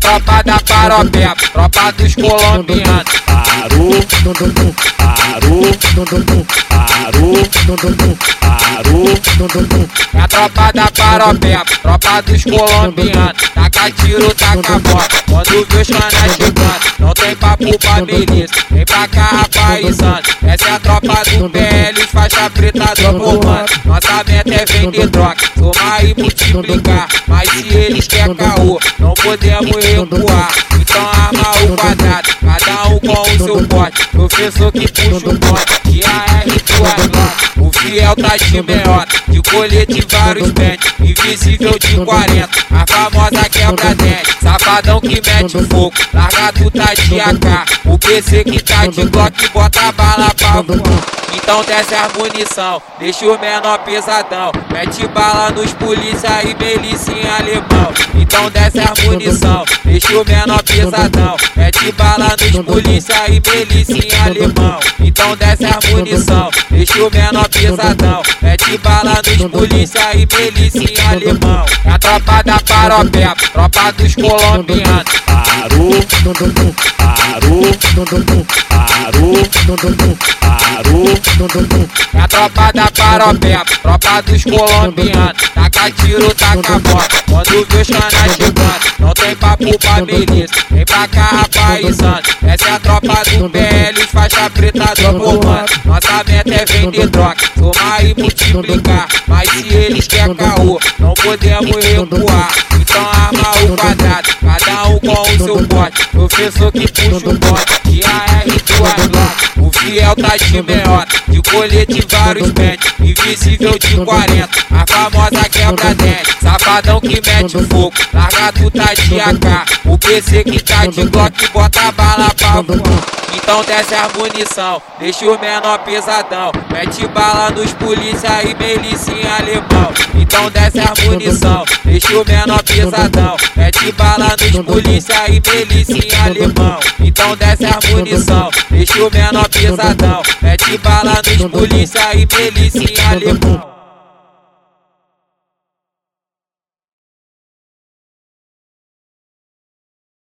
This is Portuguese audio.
tropa da paropeba, tropa dos colombianos. Parou, parou, parou, parou. É a tropa da paropeba, tropa dos colombianos. Taca tiro, taca bota, quando vê os canas chegando. Não tem papo pra beleza, vem pra cá rapaizando. Essa é a tropa do PL, faixa preta dropomando. Nossa meta é vender droga, somar e multiplicar. Mas se eles querem caô, não podemos recuar. Então arma o quadrado, cada um com o seu pote. Professor que puxa o pote, de AR tua O fiel tá de meiota, de colete vários pentes. Invisível de 40, a famosa quebra-dente. Safadão que mete fogo, larga tu tá de AK. O PC que tá de Glock, bota bala pra voar. Então desce a munição, deixa o menor pesadão. Mete bala nos polícia e melícia em alemão. Então desce a munição, deixa o menor pesadão. Mete bala nos polícia e melícia em alemão. Então desce a munição, deixa o menor pesadão. Mete bala nos polícia e melícia em alemão. É a tropa da paropeba, tropa dos colombianos. Parou, parou, parou, parou. É a tropa da paropeba, tropa dos colombianos. Taca tiro, taca bota, quando vê os canas chegando. Não tem papo pra beleza, vem pra cá rapaizando. Essa é a tropa do PL, preta dropomando. Nossa meta é vender droga, somar e multiplicar. Mas se eles querem caô, não podemos recuar. Então arma o quadrado, cada um com o seu pote. Professor que puxa o pote, de AR duas latas. O fiel tá de meiota, de colete vários pentes. Invisível de 40, a famosa quebra-dente. Safadão que mete fogo, larga tu tá de AK. O PC que tá de Glock, bota a bala pra. Então desce a munição, deixa o menor pesadão. Mete bala nos polícia e melícia em alemão. Então desce a munição, deixa o menor pesadão. Mete bala nos polícia e melícia em alemão. Então desce a munição, deixa o menor pesadão. Mete bala nos polícia e melícia em alemão.